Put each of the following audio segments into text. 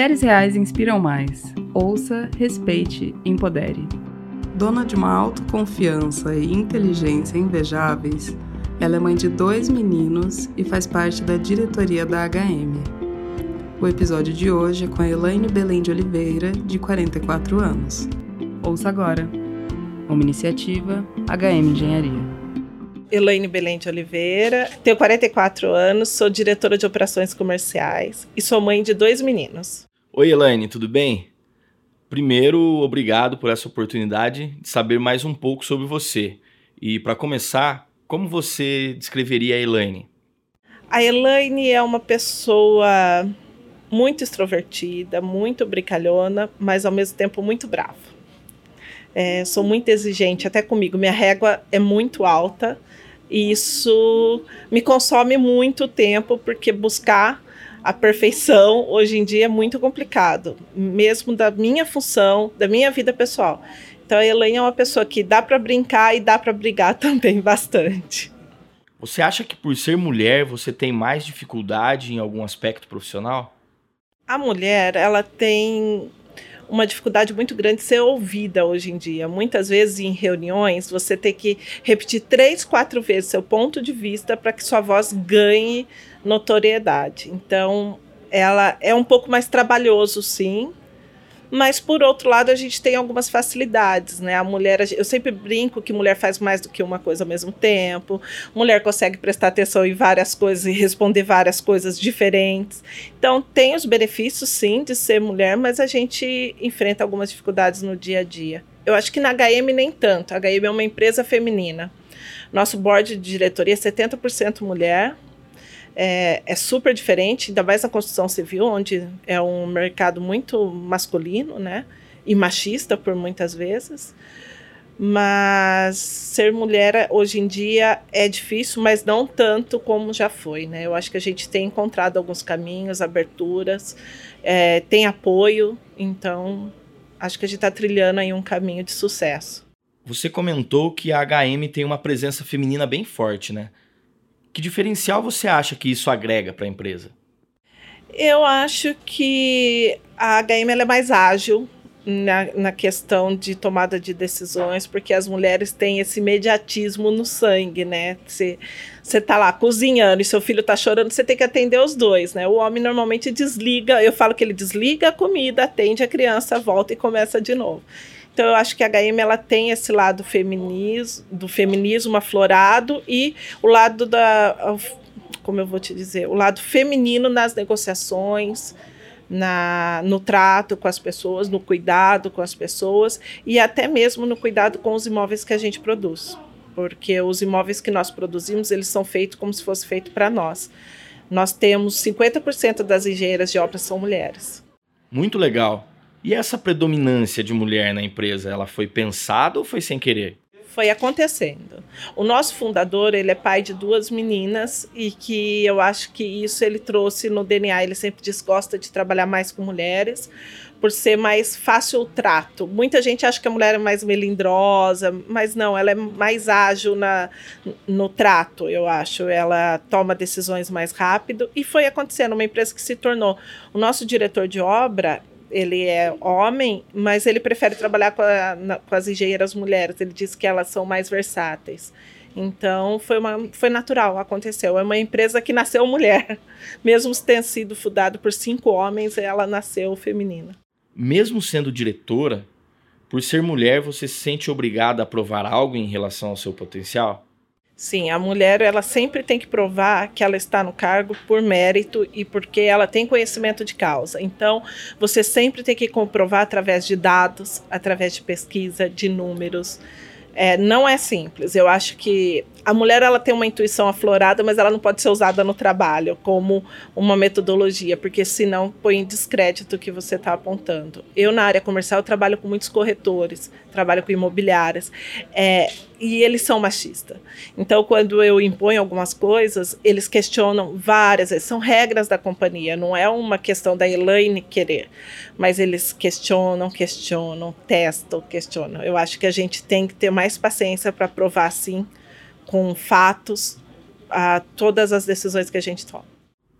Mulheres reais inspiram mais. Ouça, respeite, empodere. Dona de uma autoconfiança e inteligência invejáveis, ela é mãe de dois meninos e faz parte da diretoria da HM. O episódio de hoje é com a Elaine Belém de Oliveira, de 44 anos. Ouça agora. Uma iniciativa HM Engenharia. Elaine Belém de Oliveira, tenho 44 anos, sou diretora de operações comerciais e sou mãe de dois meninos. Oi, Elaine, tudo bem? Primeiro, obrigado por essa oportunidade de saber mais um pouco sobre você. E para começar, como você descreveria a Elaine? A Elaine é uma pessoa muito extrovertida, muito brincalhona, mas ao mesmo tempo muito brava. É, sou muito exigente até comigo. Minha régua é muito alta e isso me consome muito tempo, porque buscar a perfeição hoje em dia é muito complicado, mesmo da minha função, da minha vida pessoal. Então a Elaine é uma pessoa que dá para brincar e dá para brigar também bastante. Você acha que por ser mulher você tem mais dificuldade em algum aspecto profissional? A mulher, ela tem uma dificuldade muito grande de ser ouvida hoje em dia. Muitas vezes em reuniões você tem que repetir três, quatro vezes seu ponto de vista para que sua voz ganhe notoriedade. Então, ela é um pouco mais trabalhoso, sim, mas, por outro lado, a gente tem algumas facilidades, né? A mulher, eu sempre brinco que mulher faz mais do que uma coisa ao mesmo tempo. Mulher consegue prestar atenção em várias coisas e responder várias coisas diferentes. Então, tem os benefícios, sim, de ser mulher, mas a gente enfrenta algumas dificuldades no dia a dia. Eu acho que na HM nem tanto. A HM é uma empresa feminina. Nosso board de diretoria é 70% mulher, é, é, super diferente, ainda mais na construção civil, onde é um mercado muito masculino, né? E machista por muitas vezes. Mas ser mulher hoje em dia é difícil, mas não tanto como já foi, né? Eu acho que a gente tem encontrado alguns caminhos, aberturas, é, tem apoio, então acho que a gente está trilhando aí um caminho de sucesso. Você comentou que a HM tem uma presença feminina bem forte, né? Que diferencial você acha que isso agrega para a empresa? Eu acho que a HM é mais ágil na, na questão de tomada de decisões, porque as mulheres têm esse imediatismo no sangue, né? Você está lá cozinhando e seu filho está chorando, você tem que atender os dois, né? O homem normalmente desliga, eu falo que ele desliga a comida, atende a criança, volta e começa de novo. Então eu acho que a HM ela tem esse lado feminismo, do feminismo aflorado e o lado da como eu vou te dizer, o lado feminino nas negociações, na, no trato com as pessoas, no cuidado com as pessoas e até mesmo no cuidado com os imóveis que a gente produz. Porque os imóveis que nós produzimos, eles são feitos como se fosse feito para nós. Nós temos 50% das engenheiras de obras são mulheres. Muito legal. E essa predominância de mulher na empresa, ela foi pensada ou foi sem querer? Foi acontecendo. O nosso fundador, ele é pai de duas meninas e que eu acho que isso ele trouxe no DNA. Ele sempre diz gosta de trabalhar mais com mulheres por ser mais fácil o trato. Muita gente acha que a mulher é mais melindrosa, mas não, ela é mais ágil na, no trato, eu acho. Ela toma decisões mais rápido e foi acontecendo uma empresa que se tornou. O nosso diretor de obra, ele é homem, mas ele prefere trabalhar com, a, na, com as engenheiras mulheres. Ele diz que elas são mais versáteis. Então foi, uma, foi natural, aconteceu. É uma empresa que nasceu mulher. Mesmo tendo sido fundada por cinco homens, ela nasceu feminina. Mesmo sendo diretora, por ser mulher, você se sente obrigada a provar algo em relação ao seu potencial? Sim, a mulher ela sempre tem que provar que ela está no cargo por mérito e porque ela tem conhecimento de causa. Então, você sempre tem que comprovar através de dados, através de pesquisa, de números. É, não é simples. Eu acho que a mulher ela tem uma intuição aflorada, mas ela não pode ser usada no trabalho como uma metodologia, porque senão põe em descrédito o que você está apontando. Eu, na área comercial, trabalho com muitos corretores, trabalho com imobiliárias, é, e eles são machistas. Então, quando eu imponho algumas coisas, eles questionam várias. São regras da companhia, não é uma questão da Elaine querer, mas eles questionam, questionam, testam, questionam. Eu acho que a gente tem que ter mais paciência para provar, sim, com fatos a todas as decisões que a gente toma.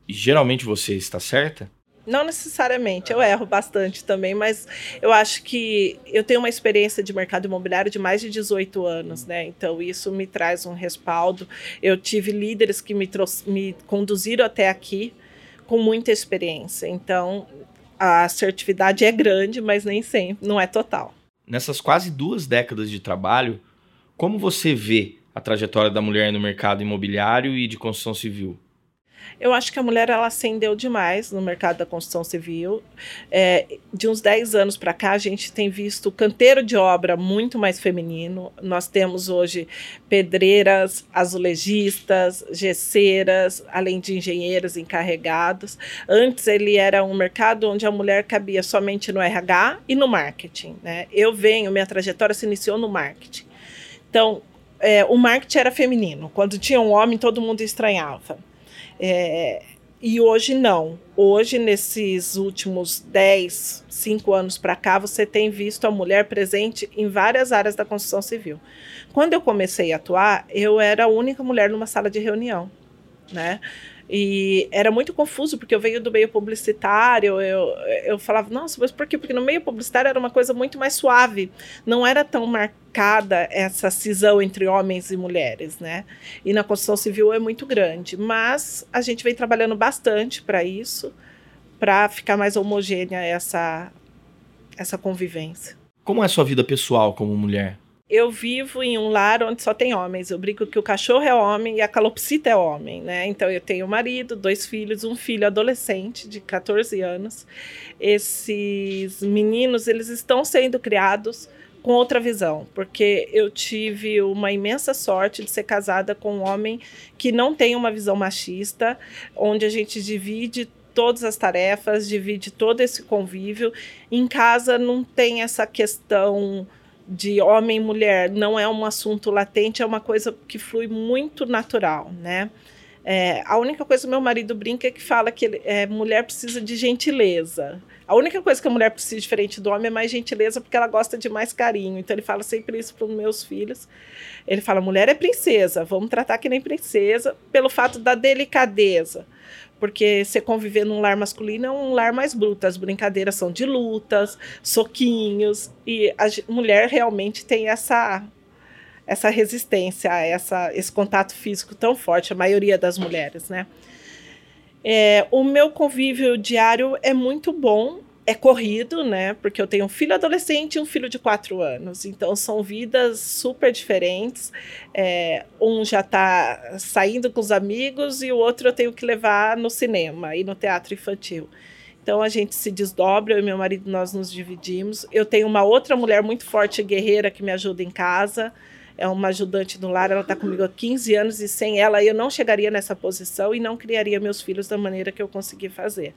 E geralmente você está certa? Não necessariamente, eu erro bastante também, mas eu acho que eu tenho uma experiência de mercado imobiliário de mais de 18 anos, né? Então isso me traz um respaldo. Eu tive líderes que me, me conduziram até aqui com muita experiência. Então a assertividade é grande, mas nem sempre, não é total. Nessas quase duas décadas de trabalho, como você vê a trajetória da mulher no mercado imobiliário e de construção civil? Eu acho que a mulher ela ascendeu demais no mercado da construção civil. É, de uns 10 anos para cá, a gente tem visto canteiro de obra muito mais feminino. Nós temos hoje pedreiras, azulejistas, gesseiras, além de engenheiros encarregados. Antes ele era um mercado onde a mulher cabia somente no RH e no marketing. Né? Eu venho, minha trajetória se iniciou no marketing. Então, é, o marketing era feminino. Quando tinha um homem, todo mundo estranhava. É, e hoje não. Hoje, nesses últimos 10, 5 anos para cá, você tem visto a mulher presente em várias áreas da construção civil. Quando eu comecei a atuar, eu era a única mulher numa sala de reunião. Né? E era muito confuso, porque eu venho do meio publicitário, eu, eu falava, nossa, mas por quê? Porque no meio publicitário era uma coisa muito mais suave, não era tão marcada essa cisão entre homens e mulheres, né? E na construção civil é muito grande, mas a gente vem trabalhando bastante para isso, para ficar mais homogênea essa, essa convivência. Como é a sua vida pessoal como mulher? Eu vivo em um lar onde só tem homens. Eu brinco que o cachorro é homem e a calopsita é homem, né? Então eu tenho um marido, dois filhos, um filho adolescente de 14 anos. Esses meninos, eles estão sendo criados com outra visão, porque eu tive uma imensa sorte de ser casada com um homem que não tem uma visão machista, onde a gente divide todas as tarefas, divide todo esse convívio. Em casa não tem essa questão de homem e mulher não é um assunto latente, é uma coisa que flui muito natural, né? É, a única coisa que meu marido brinca é que fala que ele, é, mulher precisa de gentileza. A única coisa que a mulher precisa diferente do homem é mais gentileza, porque ela gosta de mais carinho. Então ele fala sempre isso para os meus filhos. Ele fala: mulher é princesa, vamos tratar que nem princesa, pelo fato da delicadeza porque você conviver num lar masculino é um lar mais bruto. As brincadeiras são de lutas, soquinhos, e a mulher realmente tem essa essa resistência, essa, esse contato físico tão forte, a maioria das mulheres, né? É, o meu convívio diário é muito bom, é corrido, né? Porque eu tenho um filho adolescente e um filho de quatro anos. Então são vidas super diferentes. É, um já está saindo com os amigos e o outro eu tenho que levar no cinema e no teatro infantil. Então a gente se desdobra, eu e meu marido nós nos dividimos. Eu tenho uma outra mulher muito forte e guerreira que me ajuda em casa. É uma ajudante do lar, ela está comigo há 15 anos e sem ela eu não chegaria nessa posição e não criaria meus filhos da maneira que eu consegui fazer.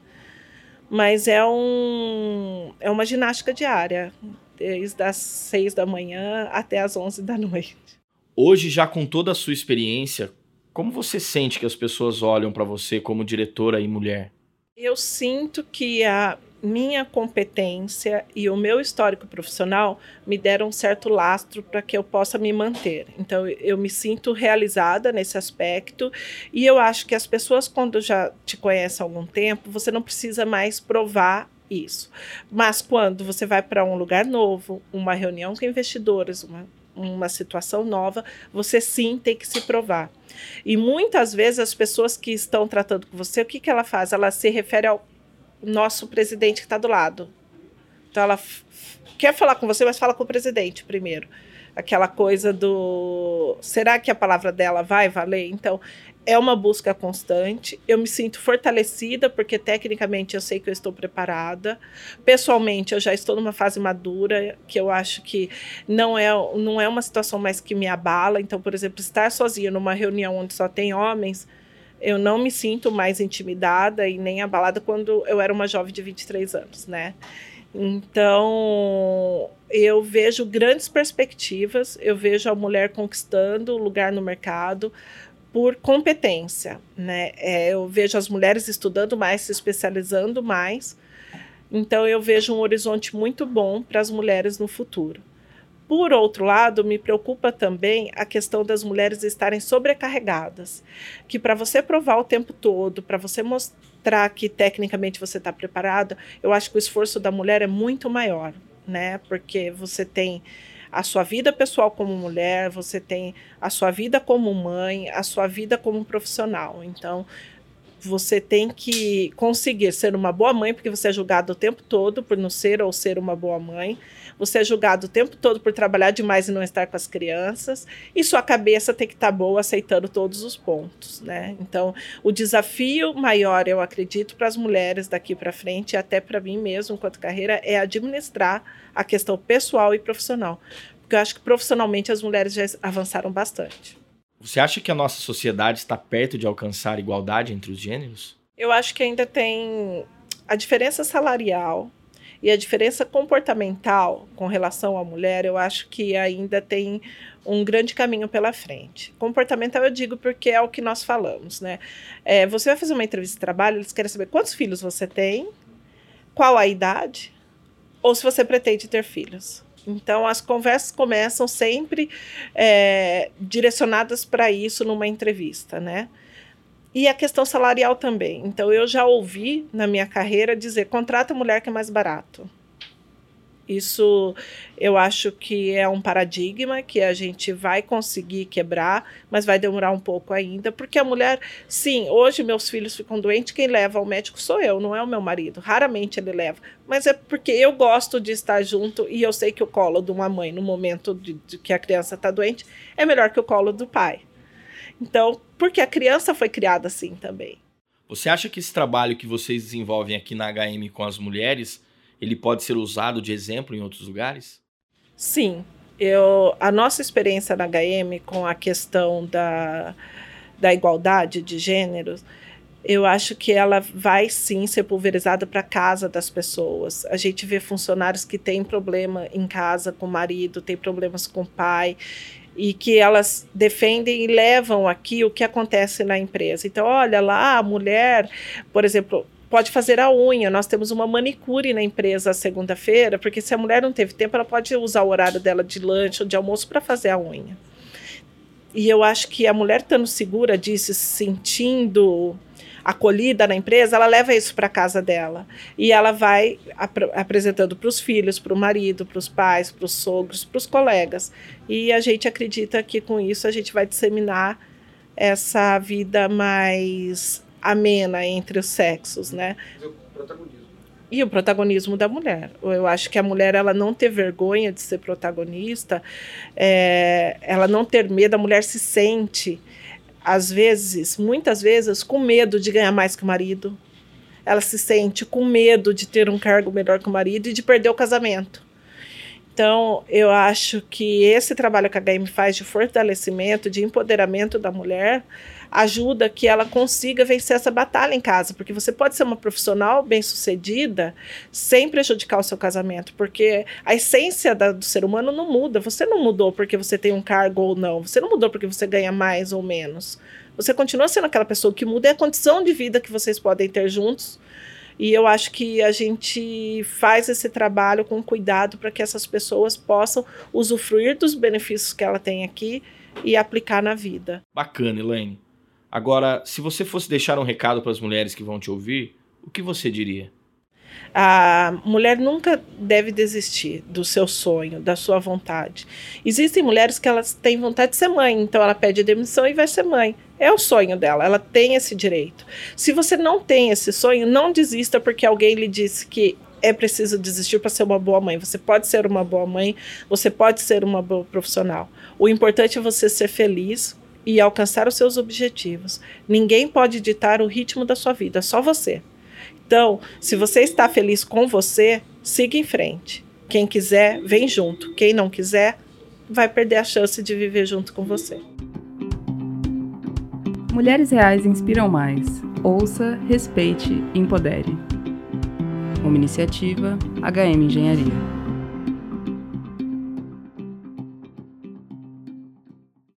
Mas é, um, é uma ginástica diária, desde as seis da manhã até as onze da noite. Hoje, já com toda a sua experiência, como você sente que as pessoas olham para você como diretora e mulher? Eu sinto que a minha competência e o meu histórico profissional me deram um certo lastro para que eu possa me manter. Então, eu me sinto realizada nesse aspecto e eu acho que as pessoas, quando já te conhecem há algum tempo, você não precisa mais provar isso. Mas quando você vai para um lugar novo, uma reunião com investidores, uma, uma situação nova, você sim tem que se provar. E muitas vezes as pessoas que estão tratando com você, o que, que ela faz? Ela se refere ao nosso presidente que está do lado. Então ela quer falar com você, mas fala com o presidente primeiro. Aquela coisa do será que a palavra dela vai valer? Então é uma busca constante. Eu me sinto fortalecida porque tecnicamente eu sei que eu estou preparada. Pessoalmente eu já estou numa fase madura que eu acho que não é não é uma situação mais que me abala. Então, por exemplo, estar sozinha numa reunião onde só tem homens, eu não me sinto mais intimidada e nem abalada quando eu era uma jovem de 23 anos, né? Então, eu vejo grandes perspectivas, eu vejo a mulher conquistando lugar no mercado por competência, né? É, eu vejo as mulheres estudando mais, se especializando mais. Então, eu vejo um horizonte muito bom para as mulheres no futuro. Por outro lado, me preocupa também a questão das mulheres estarem sobrecarregadas, que para você provar o tempo todo, para você mostrar que tecnicamente você está preparada, eu acho que o esforço da mulher é muito maior, né? Porque você tem a sua vida pessoal como mulher, você tem a sua vida como mãe, a sua vida como profissional. Então, você tem que conseguir ser uma boa mãe, porque você é julgado o tempo todo por não ser ou ser uma boa mãe. Você é julgado o tempo todo por trabalhar demais e não estar com as crianças. E sua cabeça tem que estar tá boa aceitando todos os pontos, né? Então, o desafio maior, eu acredito, para as mulheres daqui para frente, e até para mim mesmo, enquanto carreira, é administrar a questão pessoal e profissional. Porque eu acho que profissionalmente as mulheres já avançaram bastante. Você acha que a nossa sociedade está perto de alcançar igualdade entre os gêneros? Eu acho que ainda tem a diferença salarial e a diferença comportamental com relação à mulher, eu acho que ainda tem um grande caminho pela frente. Comportamental eu digo porque é o que nós falamos, né? É, você vai fazer uma entrevista de trabalho, eles querem saber quantos filhos você tem, qual a idade, ou se você pretende ter filhos. Então, as conversas começam sempre é, direcionadas para isso numa entrevista, né? E a questão salarial também. Então, eu já ouvi na minha carreira dizer: contrata mulher que é mais barato. Isso eu acho que é um paradigma que a gente vai conseguir quebrar, mas vai demorar um pouco ainda, porque a mulher, sim, hoje meus filhos ficam doentes, quem leva ao médico sou eu, não é o meu marido. Raramente ele leva, mas é porque eu gosto de estar junto e eu sei que o colo de uma mãe no momento de, de que a criança está doente é melhor que o colo do pai. Então, porque a criança foi criada assim também. Você acha que esse trabalho que vocês desenvolvem aqui na HM com as mulheres ele pode ser usado de exemplo em outros lugares? Sim. Eu, a nossa experiência na HM com a questão da, da igualdade de gêneros, eu acho que ela vai sim ser pulverizada para casa das pessoas. A gente vê funcionários que têm problema em casa com o marido, têm problemas com o pai, e que elas defendem e levam aqui o que acontece na empresa. Então, olha lá, a mulher, por exemplo, pode fazer a unha. Nós temos uma manicure na empresa segunda-feira, porque se a mulher não teve tempo, ela pode usar o horário dela de lanche ou de almoço para fazer a unha. E eu acho que a mulher estando segura disso, se sentindo acolhida na empresa, ela leva isso para casa dela e ela vai ap apresentando para os filhos, para o marido, para os pais, para os sogros, para os colegas. E a gente acredita que com isso a gente vai disseminar essa vida mais amena entre os sexos, né? E o protagonismo. E o protagonismo da mulher. Eu acho que a mulher ela não ter vergonha de ser protagonista, é, ela não ter medo, a mulher se sente, às vezes, muitas vezes, com medo de ganhar mais que o marido. Ela se sente com medo de ter um cargo melhor que o marido e de perder o casamento. Então, eu acho que esse trabalho que a HM faz de fortalecimento, de empoderamento da mulher, ajuda que ela consiga vencer essa batalha em casa, porque você pode ser uma profissional bem-sucedida sem prejudicar o seu casamento, porque a essência da, do ser humano não muda. Você não mudou porque você tem um cargo ou não, você não mudou porque você ganha mais ou menos. Você continua sendo aquela pessoa que muda é a condição de vida que vocês podem ter juntos. E eu acho que a gente faz esse trabalho com cuidado para que essas pessoas possam usufruir dos benefícios que ela tem aqui e aplicar na vida. Bacana, Elaine. Agora, se você fosse deixar um recado para as mulheres que vão te ouvir, o que você diria? A mulher nunca deve desistir do seu sonho, da sua vontade. Existem mulheres que elas têm vontade de ser mãe, então ela pede demissão e vai ser mãe. É o sonho dela, ela tem esse direito. Se você não tem esse sonho, não desista porque alguém lhe disse que é preciso desistir para ser uma boa mãe. Você pode ser uma boa mãe, você pode ser uma boa profissional. O importante é você ser feliz, e alcançar os seus objetivos. Ninguém pode ditar o ritmo da sua vida, só você. Então, se você está feliz com você, siga em frente. Quem quiser, vem junto. Quem não quiser, vai perder a chance de viver junto com você. Mulheres Reais inspiram mais. Ouça, respeite, empodere. Uma iniciativa HM Engenharia.